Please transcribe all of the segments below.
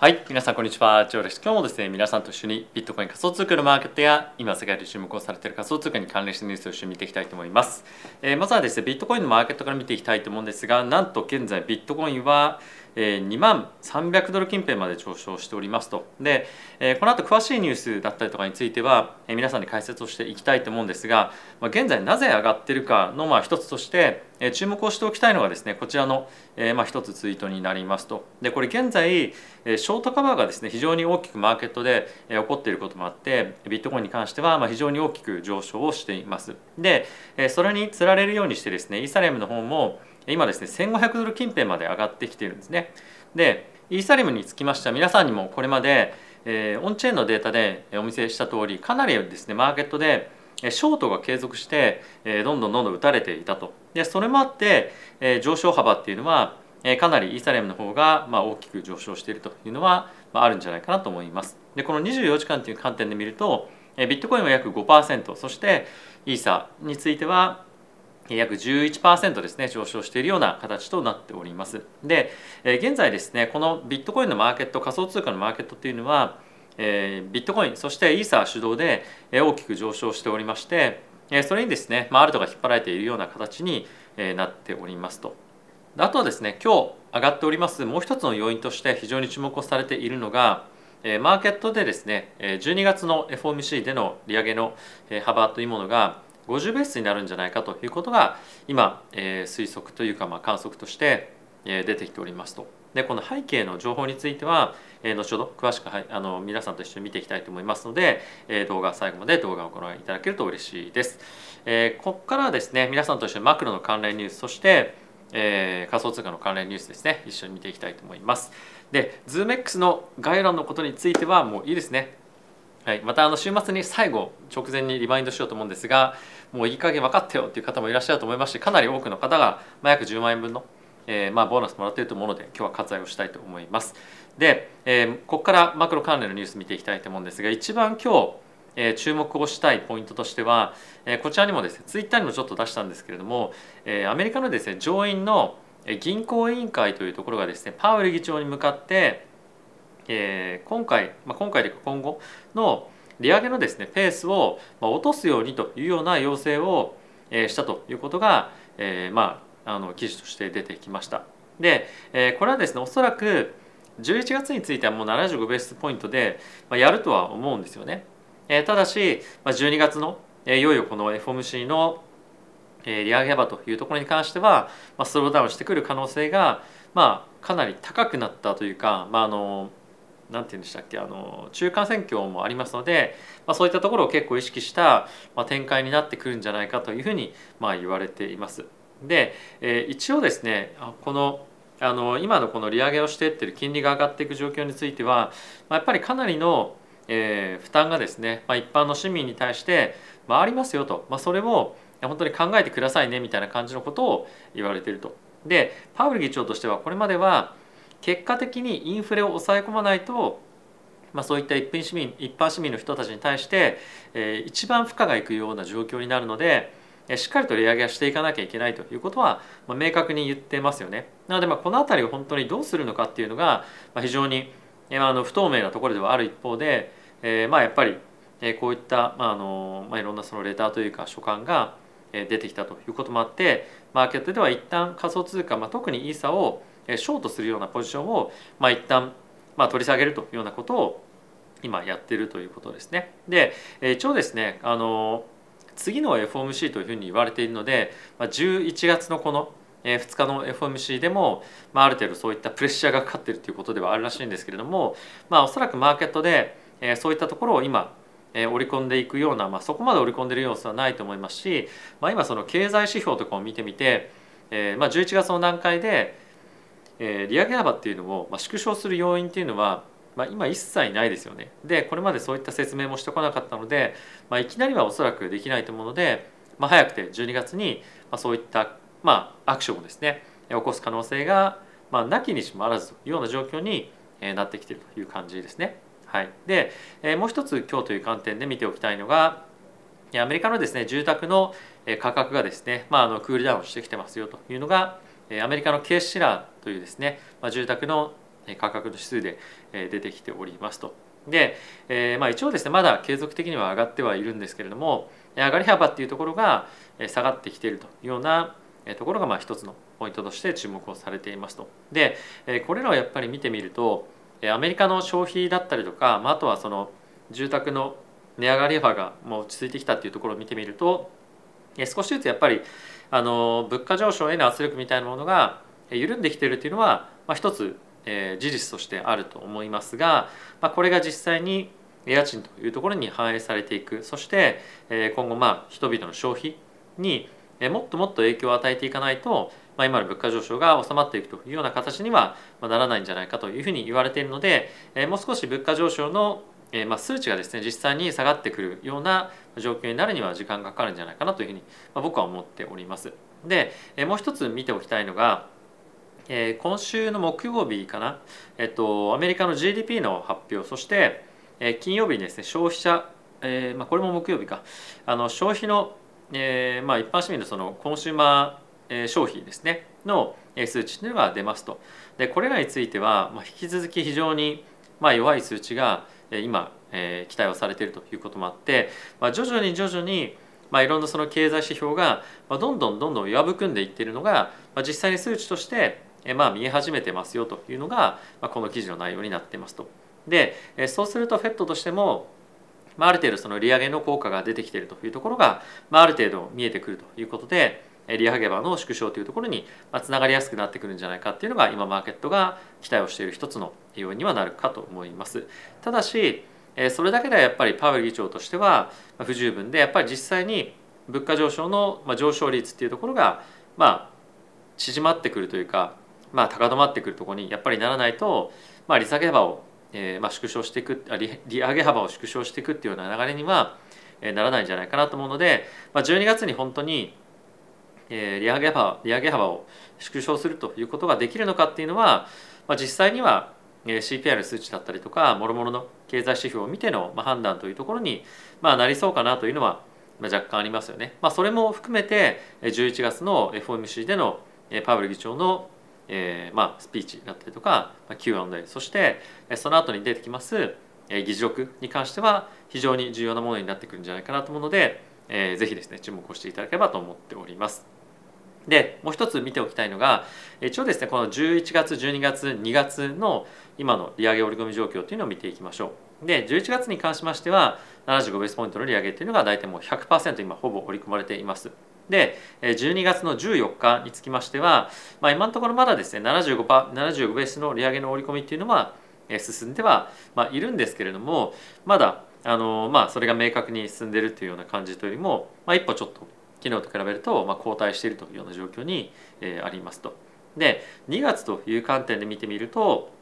はい、皆さんこんにちは、ジョーです。今日もですね、皆さんと一緒にビットコイン仮想通貨のマーケットや今世界で注目をされている仮想通貨に関連したニュースを一緒に見ていきたいと思います。えーまずはですね、ビットコインのマーケットから見ていきたいと思うんですが、なんと現在ビットコインは2万300ドル近辺まで上昇しておりますと。で、この後詳しいニュースだったりとかについては、皆さんに解説をしていきたいと思うんですが、現在なぜ上がっているかのまあ一つとして、え注目をしておきたいのがですね、こちらの、えまあ一つツイートになりますと。で、これ現在、えショートカバーがですね、非常に大きくマーケットでえ起こっていることもあって、ビットコインに関してはま非常に大きく上昇をしています。で、えそれにつられるようにしてですね、イーサリアムの方も今ですね、1500ドル近辺まで上がってきているんですね。でイーサリアムにつきましては皆さんにもこれまで、えオンチェーンのデータでお見せした通りかなりですねマーケットでショートが継続して、えどんどんどんどん打たれていたと。でそれもあって、え上昇幅っていうのは、えかなりイーサリアムの方が、ま、大きく上昇しているというのは、まあ、るんじゃないかなと思います。でこの24時間という観点で見ると、えビットコインは約5%そしてイーサについては約11%ですね上昇しているような形となっております。で現在ですねこのビットコインのマーケット仮想通貨のマーケットっていうのは、えービットコインそしてイーサー主導でえ大きく上昇しておりましてえそれにですね、まあ、アルトが引っ張られているような形にえなっておりますと。あとはですね今日上がっておりますもう一つの要因として非常に注目をされているのがマーケットでですね12月の FOMC での利上げの幅というものが50ベースになるんじゃないかということが今、推測というかまあ観測として、出てきておりますと。でこの背景の情報については、えー後ほど詳しく、は、あの皆さんと一緒に見ていきたいと思いますので、えー動画最後まで動画をご覧いただけると嬉しいです。えーここからはですね皆さんと一緒にマクロの関連ニュースそして、えー仮想通貨の関連ニュースですね一緒に見ていきたいと思います。で ZoomX の概要欄のことについてはもういいですねはい、またあの週末に最後直前にリマインドしようと思うんですがもういい加減分かったよっていう方もいらっしゃると思いますしかなり多くの方が、約10万円分の、えーまあ、ボーナスもらっていると思うので今日は割愛をしたいと思います。で、えーここからマクロ関連のニュース見ていきたいと思うんですが一番今日、えー注目をしたいポイントとしては、えーこちらにもですねツイッターにもちょっと出したんですけれども、えーアメリカのですね上院の銀行委員会というところがですねパウエル議長に向かってえー今回、まあ、今回で今後の利上げのですねペースを落とすようにというような要請をしたということが、えーまあ、あの記事として出てきました。で、えーこれはですねおそらく11月についてはもう75ベースポイントで、まあ、やるとは思うんですよね。えーただし、まあ、12月の、えーいよいよこの FOMC のえー利上げ幅というところに関しては、まあ、スローダウンしてくる可能性が、まあ、かなり高くなったというか、まあ、あのなんて言うんでしたっけあの中間選挙もありますので、まあ、そういったところを結構意識した、まあ、展開になってくるんじゃないかというふうに、まあ、言われています。で、えー一応ですねこのあの今のこの利上げをしていってる金利が上がっていく状況については、まあ、やっぱりかなりの、えー負担がですね、まあ、一般の市民に対して、まあ、ありますよと、まあ、それを本当に考えてくださいねみたいな感じのことを言われていると。でパウエル議長としてはこれまでは結果的にインフレを抑え込まないと、まあ、そういった一般市民一般市民の人たちに対して、えー一番負荷がいくような状況になるのでしっかりと利上げはしていかなきゃいけないということは、ま、明確に言ってますよね。なのでまあこの辺りを本当にどうするのかっていうのが、ま、非常にえーあの不透明なところではある一方で、えーまあやっぱりえこういった、まああのまあ、いろんなそのレターというか書簡がえ出てきたということもあってマーケットでは一旦仮想通貨、まあ、特にイーサをえショートするようなポジションを、まあ、一旦、まあ、取り下げるというようなことを今やっているということですね。で一応ですねあの次の FOMC というふうに言われているので、まあ、11月のこの2日の FOMC でも、まあ、ある程度そういったプレッシャーがかかっているということではあるらしいんですけれども、まあ、おそらくマーケットで、そういったところを今織り込んでいくような、まあ、そこまで織り込んでいる様子はないと思いますし、まあ、今その経済指標とかを見てみて、えまあ、11月の段階で、利上げ幅っていうのを、縮小する要因っていうのは、まあ、今一切ないですよね。でこれまでそういった説明もしてこなかったので、まあ、いきなりはおそらくできないと思うので、まあ、早くて12月に、そういった、まあ、アクションをですね起こす可能性が、まあ、なきにしもあらずというような状況になってきているという感じですね。はい、で、もう一つ今日という観点で見ておきたいのがアメリカのですね住宅の価格がですね、まあ、あのクールダウンしてきてますよというのがアメリカのケースシラーというですね、まあ、住宅の価格の指数で出てきておりますと。で、えー、まあ一応ですねまだ継続的には上がってはいるんですけれども上がり幅っていうところが下がってきているというようなところがまあ一つのポイントとして注目をされていますと。でこれらをやっぱり見てみるとアメリカの消費だったりとかまああとはその住宅の値上がり幅がもう落ち着いてきたっていうところを見てみると少しずつやっぱりあの物価上昇への圧力みたいなものが緩んできているというのは、まあ、一つ、えー、事実としてあると思いますが、まあ、これが実際に家賃というところに反映されていくそして、えー、今後まあ人々の消費にもっともっと影響を与えていかないと、まあ、今の物価上昇が収まっていくというような形にはならないんじゃないかというふうに言われているので、えー、もう少し物価上昇のえー、まあ数値がですね実際に下がってくるような状況になるには時間がかかるんじゃないかなというふうに、まあ、僕は思っております。で、えー、もう一つ見ておきたいのが、えー、今週の木曜日かな、えっと、アメリカの GDP の発表。そして、えー、金曜日にですね消費者、えーまあ、これも木曜日か。あの消費の、えーまあ、一般市民のそのコンシューマー消費ですね。の数値というのが出ますと。でこれらについては、まあ、引き続き非常にまあ弱い数値が今、えー、期待をされているということもあって、まあ、徐々に徐々にまあ、いろんなその経済指標がどんどんどんどん弱含んでいっているのが、まあ、実際に数値としてまあ見え始めてますよというのが、まあ、この記事の内容になっていますと。でそうすると FED としてもまあ、ある程度その利上げの効果が出てきているというところが、まあ、ある程度見えてくるということで利上げ場の縮小というところにつながりやすくなってくるんじゃないかっていうのが今マーケットが期待をしている一つの要因にはなるかと思います。ただしそれだけではやっぱりパウエル議長としては不十分でやっぱり実際に物価上昇の上昇率っていうところがまあ縮まってくるというか、まあ、高止まってくるところにやっぱりならないと、まあ、利下げ幅を、えーまあ、縮小していく利利上げ幅を縮小していくっていうような流れにはならないんじゃないかなと思うので、まあ、12月に本当にえ利上げ幅利上げ幅を縮小するということができるのかっていうのは、まあ、実際には CPR 数値だったりとかもろもろの経済指標を見ての判断というところに、まあ、なりそうかなというのは若干ありますよね。まあ、それも含めて11月の FOMC でのパウエル議長のえーまあ、スピーチだったりとかまあ Q&A そしてその後に出てきますえ議事録に関しては非常に重要なものになってくるんじゃないかなと思うので、えー、ぜひですね注目をしていただければと思っております。でもう一つ見ておきたいのが一応ですねこの11月12月2月の今の利上げ織り込み状況というのを見ていきましょう。で11月に関しましては75ベースポイントの利上げというのが大体もう100%今ほぼ織り込まれています。で12月の14日につきましては、まあ、今のところまだですね 75, 75ベースの利上げの織り込みっていうのは進んではいるんですけれどもまだあの、まあ、それが明確に進んでいるというような感じというよりも、まあ、一歩ちょっと昨日と比べると、まあ、後退しているというような状況に、え、ありますと。で2月という観点で見てみると、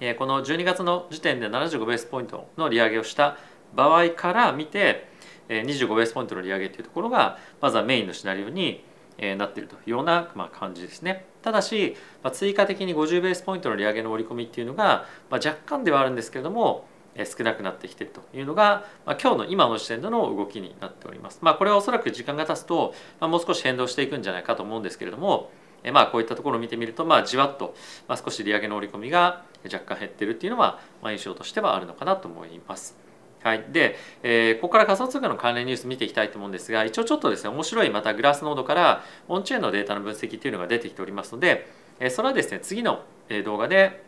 え、この12月の時点で75ベースポイントの利上げをした場合から見て、25ベースポイントの利上げというところがまずはメインのシナリオに、なっているというような、感じですね。ただし、追加的に50ベースポイントの利上げの織り込みっていうのが、若干ではあるんですけれども少なくなってきているというのが、今日の今の時点での動きになっております。まあ、これはおそらく時間が経つと、もう少し変動していくんじゃないかと思うんですけれども、まあこういったところを見てみると、まあ、じわっと、少し利上げの織り込みが若干減ってるっていうのは、印象としてはあるのかなと思います。はい、で、えー、ここから仮想通貨の関連ニュース見ていきたいと思うんですが一応ちょっとですね面白いまたグラスノードからオンチェーンのデータの分析っていうのが出てきておりますので、えそれはですね次の動画で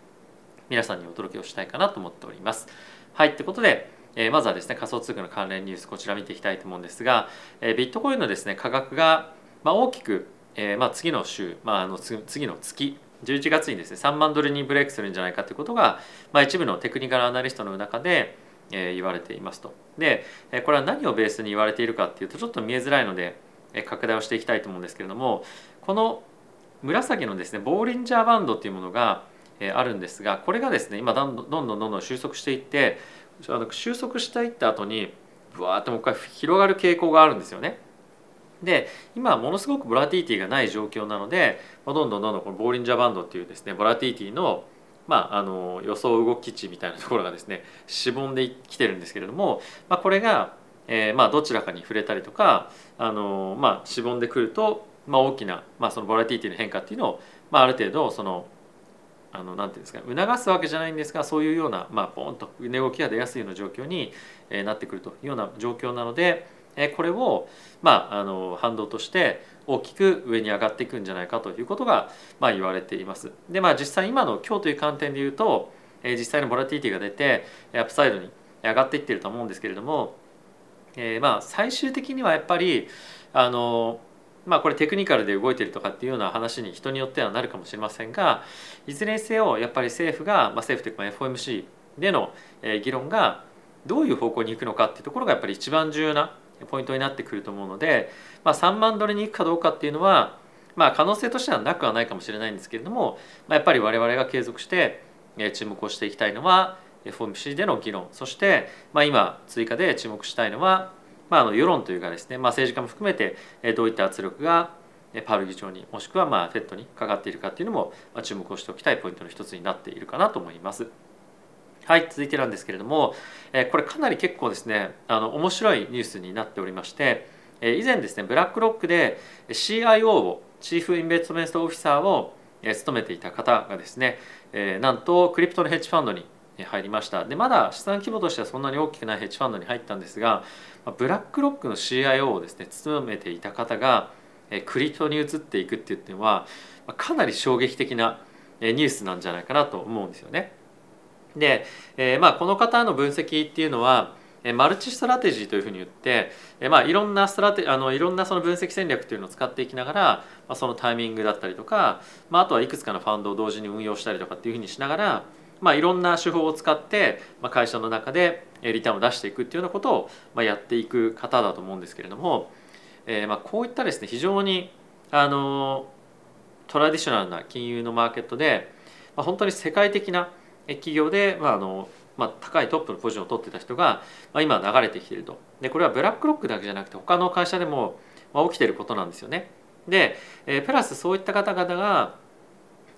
皆さんにお届けをしたいかなと思っております。はい、ってことで、えー、まずはですね仮想通貨の関連ニュースこちら見ていきたいと思うんですが、えー、ビットコインのですね価格が、まあ、大きく、えーまあ、次の週、まあ、あの次の月11月にですね3万ドルにブレイクするんじゃないかということが、まあ、一部のテクニカルアナリストの中で、え、言われていますと。でこれは何をベースに言われているかっていうとちょっと見えづらいので拡大をしていきたいと思うんですけれどもこの紫のですねボーリンジャーバンドっていうものがあるんですがこれがですね今どんどんどんどんどん収束していってあの収束していった後にブワーってもう一回広がる傾向があるんですよね。で今ものすごくボラティティがない状況なのでどんどんどんどんこのボーリンジャーバンドっていうですねボラティティのまあ、あの予想動き値みたいなところがですねしぼんできてるんですけれども、まあ、これが、えー、まあどちらかに触れたりとかあの、まあ、しぼんでくると、まあ、大きな、まあ、そのボラティティの変化っていうのを、まあ、ある程度そのあのなんていうんですか促すわけじゃないんですがそういうようなまあポンと値動きが出やすいような状況になってくるというような状況なのでえこれをまああの反動として大きく上に上がっていくんじゃないかということがまあ言われています。でまあ実際今の今日という観点で言うと実際のボラティティが出てアップサイドに上がっていってると思うんですけれども、えー、まあ最終的にはやっぱりあのまあこれテクニカルで動いてるとかっていうような話に人によってはなるかもしれませんがいずれにせよやっぱり政府が、まあ、政府というか FOMC での議論がどういう方向に行くのかっていうところがやっぱり一番重要なポイントになってくると思うので、まあ、3万ドルに行くかどうかっていうのは、まあ、可能性としてはなくはないかもしれないんですけれども、まあ、やっぱり我々が継続して注目をしていきたいのは FOMC での議論そして、まあ、今追加で注目したいのは、まあ、あの世論というかですね、まあ、政治家も含めてどういった圧力がパウル議長にもしくはまあ FED にかかっているかっていうのも注目をしておきたいポイントの一つになっているかなと思います。はい続いてなんですけれどもこれかなり結構ですねあの面白いニュースになっておりまして以前ですねブラックロックで CIO をチーフインベストメントオフィサーを務めていた方がですねなんとクリプトのヘッジファンドに入りましたでまだ資産規模としてはそんなに大きくないヘッジファンドに入ったんですがブラックロックの CIO をですね務めていた方がクリプトに移っていくっていうのはかなり衝撃的なニュースなんじゃないかなと思うんですよね。で、えー、まあこの方の分析っていうのはマルチストラテジーというふうに言って、まあ、いろんなストラテあのいろんなその分析戦略というのを使っていきながら、まあ、そのタイミングだったりとか、まあ、あとはいくつかのファンドを同時に運用したりとかっていうふうにしながら、まあ、いろんな手法を使って、まあ、会社の中でリターンを出していくっていうようなことを、まあ、やっていく方だと思うんですけれども、えー、まあこういったですね非常にあのトラディショナルな金融のマーケットで、まあ、本当に世界的な企業で、まああのまあ、高いトップのポジションを取ってた人が、まあ、今流れてきてるとでこれはブラックロックだけじゃなくて他の会社でも、まあ、起きてることなんですよね。で、えー、プラスそういった方々が、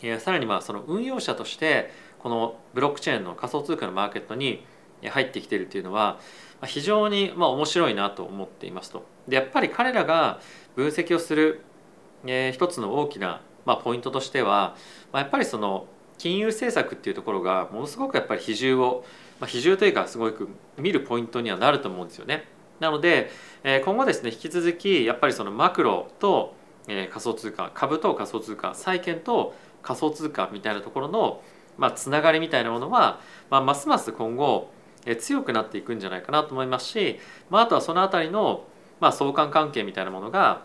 えー、さらにまあその運用者としてこのブロックチェーンの仮想通貨のマーケットに入ってきているというのは非常にまあ面白いなと思っていますと。でやっぱり彼らが分析をする、えー、一つの大きなまあポイントとしては、まあ、やっぱりその金融政策っていうところがものすごくやっぱり比重を、まあ、比重というかすごく見るポイントにはなると思うんですよね。なので今後ですね引き続きやっぱりそのマクロと仮想通貨株と仮想通貨債券と仮想通貨みたいなところのまあつながりみたいなものは、まあ、ますます今後強くなっていくんじゃないかなと思いますし、まあ、あとはその辺りのまあ相関関係みたいなものが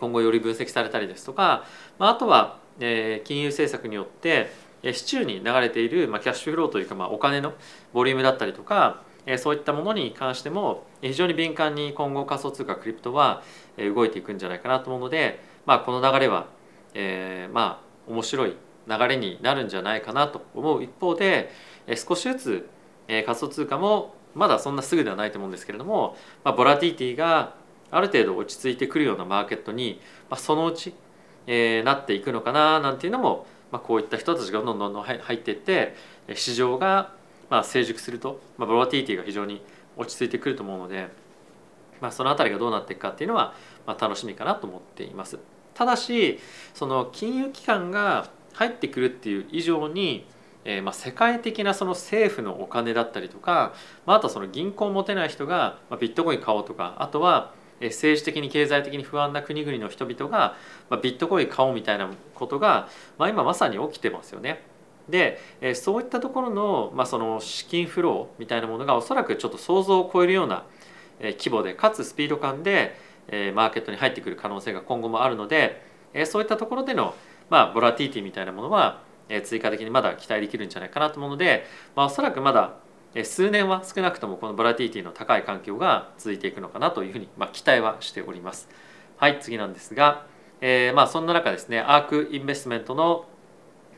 今後より分析されたりですとか、まあ、あとはえ金融政策によって市中に流れている、ま、キャッシュフローというか、ま、お金のボリュームだったりとかそういったものに関しても非常に敏感に今後仮想通貨クリプトは動いていくんじゃないかなと思うので、まあ、この流れは、えー、まあ面白い流れになるんじゃないかなと思う一方で少しずつ仮想通貨もまだそんなすぐではないと思うんですけれども、まあ、ボラティティがある程度落ち着いてくるようなマーケットに、まあ、そのうちえー、なっていくのかななんていうのも、まあ、こういった人たちがどんどんどん入っていって市場がまあ成熟すると、まあ、ボラティティが非常に落ち着いてくると思うので、まあ、その辺りがどうなっていくかっていうのは、まあ、楽しみかなと思っています。ただしその金融機関が入ってくるっていう以上にえー、まあ世界的なその政府のお金だったりとか、まあ、あとはその銀行を持てない人がビットコイン買おうとかあとは政治的に経済的に不安な国々の人々が、まビットコイン買おうみたいなことが、まあ、今まさに起きてますよね。でそういったところの,、まあその資金フローみたいなものがおそらくちょっと想像を超えるような規模でかつスピード感でマーケットに入ってくる可能性が今後もあるのでそういったところでの、まあ、ボラティティみたいなものは追加的にまだ期待できるんじゃないかなと思うので、まあ、おそらくまだ数年は少なくともこのボラティティの高い環境が続いていくのかなというふうに、まあ、期待はしております。はい次なんですが、えー、まあそんな中ですねアークインベストメントの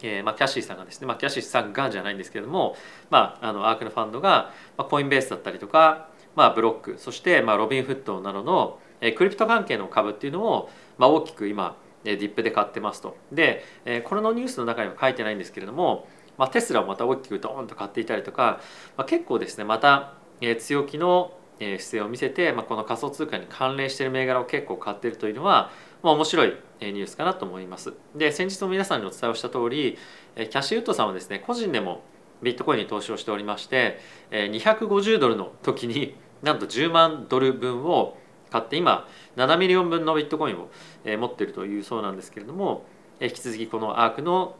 えーまあ、キャシーさんがですね、まあ、キャシーさんがじゃないんですけれども、まあ、あのアークのファンドが、まあ、コインベースだったりとか、まあ、ブロックそして、まあ、ロビンフットなどの、えー、クリプト関係の株っていうのを、まあ、大きく今ディップで買ってますとで、えー、これのニュースの中には書いてないんですけれどもまあ、テスラをまた大きくドーンと買っていたりとか、まあ、結構ですねまた、強気の姿勢を見せて、まあ、この仮想通貨に関連している銘柄を結構買っているというのは、まあ、面白いニュースかなと思います。で先日も皆さんにお伝えをした通りキャッシュウッドさんはですね個人でもビットコインに投資をしておりまして250ドルの時になんと10万ドル分を買って今7ミリオン分のビットコインを持っているというそうなんですけれども引き続きこのアークの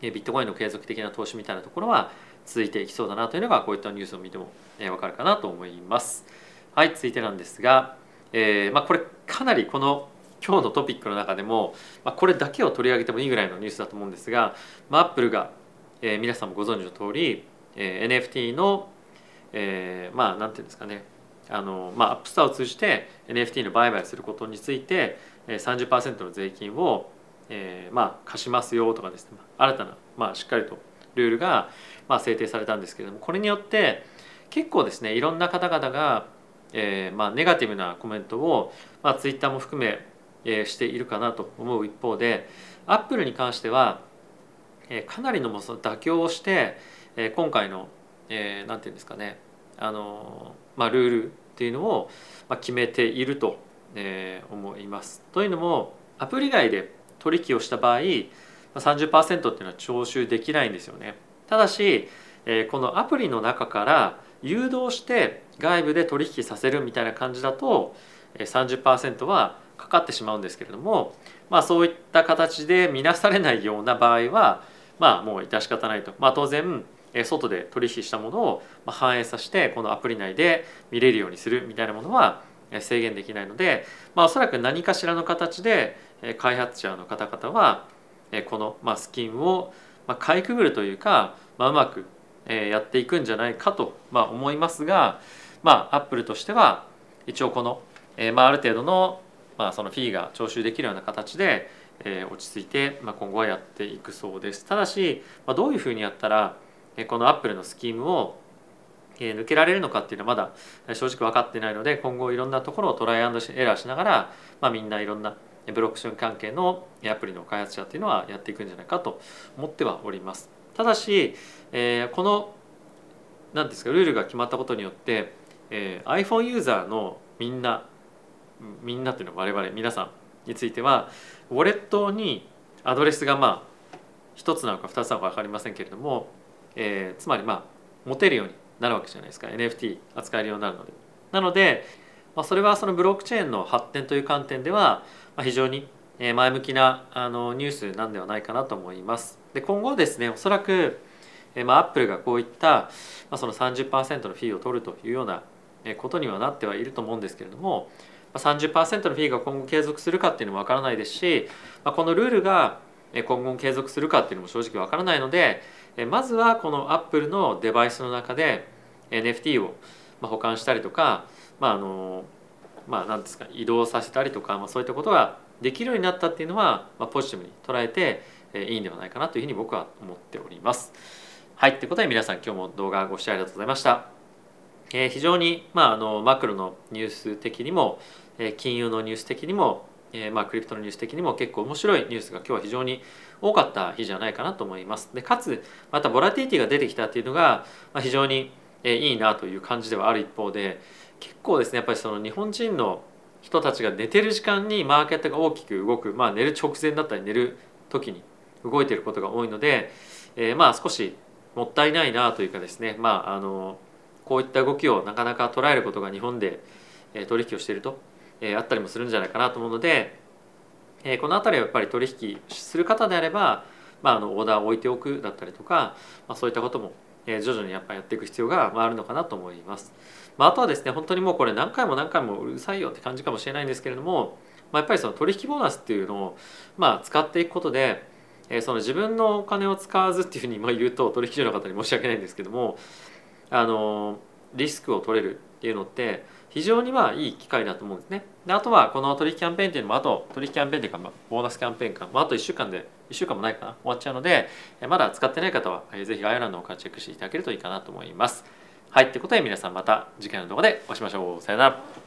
ビットコインの継続的な投資みたいなところは続いていきそうだなというのがこういったニュースを見ても分かるかなと思います。はい続いてなんですが、えーまあ、これかなりこの今日のトピックの中でも、まあ、これだけを取り上げてもいいぐらいのニュースだと思うんですが、まあ、アップルが、えー、皆さんもご存知の通り、えー、NFT の、えー、まあなんていうんですかねあの、まあ、アップスターを通じて NFT の売買することについて30%の税金を、えー、まあ貸しますよとかですね新たな、まあ、しっかりとルールが、まあ、制定されたんですけれどもこれによって結構ですねいろんな方々が、えーまあ、ネガティブなコメントを、まあ、ツイッターも含め、えー、しているかなと思う一方でアップルに関しては、えー、かなりのその妥協をして、えー、今回の、えー、なんていうんですかねあのまあ、ルールっていうのをまあ決めていると思います。というのもアプリ外で取引をした場合30%っていうのは徴収できないんですよね。ただしこのアプリの中から誘導して外部で取引させるみたいな感じだと30%はかかってしまうんですけれども、まあ、そういった形で見なされないような場合はまあもう致し方ないと、まあ、当然外で取引したものを反映させてこのアプリ内で見れるようにするみたいなものは制限できないので、まあ、おそらく何かしらの形で開発者の方々はこのスキンをかいくぐるというか、うまくやっていくんじゃないかと思いますが、まあ、アップルとしては一応この、あ、る程度の、そのフィーが徴収できるような形で落ち着いて、今後はやっていくそうです。ただし、どういうふうにやったらこのアップルのスキームを抜けられるのかっていうのはまだ正直分かってないので今後いろんなところをトライアンドエラーしながら、まあ、みんないろんなブロックチェーン関係のアプリの開発者っていうのはやっていくんじゃないかと思ってはおります。ただし、えー、この何ですかルールが決まったことによって、えー、iPhone ユーザーのみんなみんなっていうのは我々皆さんについてはウォレットにアドレスがまあ1つなのか2つなのか分かりませんけれどもえー、つまりまあ持てるようになるわけじゃないですか NFT 扱えるようになるので。なので、まあ、それはそのブロックチェーンの発展という観点では、非常に前向きなあのニュースなんではないかなと思います。で今後ですねおそらく、まあ、アップルがこういった、まあ、その30%のフィーを取るというようなことにはなってはいると思うんですけれども30%のフィーが今後継続するかっていうのもわからないですし、まあ、このルールが今後継続するかっていうのも正直わからないのでまずはこのアップルのデバイスの中で NFT を保管したりとか、まああのまあ、なんですか移動させたりとか、まあ、そういったことができるようになったっていうのは、まあ、ポジティブに捉えていいんではないかなというふうに僕は思っております。はい、ということで皆さん今日も動画ご視聴ありがとうございました。えー、非常に、まあ、あのマクロのニュース的にも、えー、金融のニュース的にもえー、まあ、クリプトのニュース的にも結構面白いニュースが今日は非常に多かった日じゃないかなと思います。でかつまたボラティティが出てきたっていうのが、まあ、非常にいいなという感じではある一方で結構ですねやっぱりその日本人の人たちが寝てる時間にマーケットが大きく動く、まあ、寝る直前だったり寝る時に動いてることが多いので、えー、まあ少しもったいないなというかですね、まあ、あのこういった動きをなかなか捉えることが日本で取引をしているとえあったりもするんじゃないかなと思うので、えこの辺りはやっぱり取引する方であれば、まあ、あのオーダーを置いておくだったりとか、まあ、そういったことも、え徐々にやっぱやっていく必要があるのかなと思います。まあ、あとはですね本当にもうこれ何回も何回もうるさいよって感じかもしれないんですけれども、まあ、やっぱりその取引ボーナスっていうのを、まあ、使っていくことで、えその自分のお金を使わずっていうふうにま言うと取引所の方に申し訳ないんですけどもあのリスクを取れるっていうのって非常にまあいい機会だと思うんですね。であとはこの取引キャンペーンっていうのもあと取引キャンペーンっていうか、まあ、ボーナスキャンペーンか、まあ、あと1週間で1週間もないかな終わっちゃうのでまだ使ってない方はぜひ概要欄の方からチェックしていただけるといいかなと思います。はいってことで皆さんまた次回の動画でお会いしましょう。さよなら。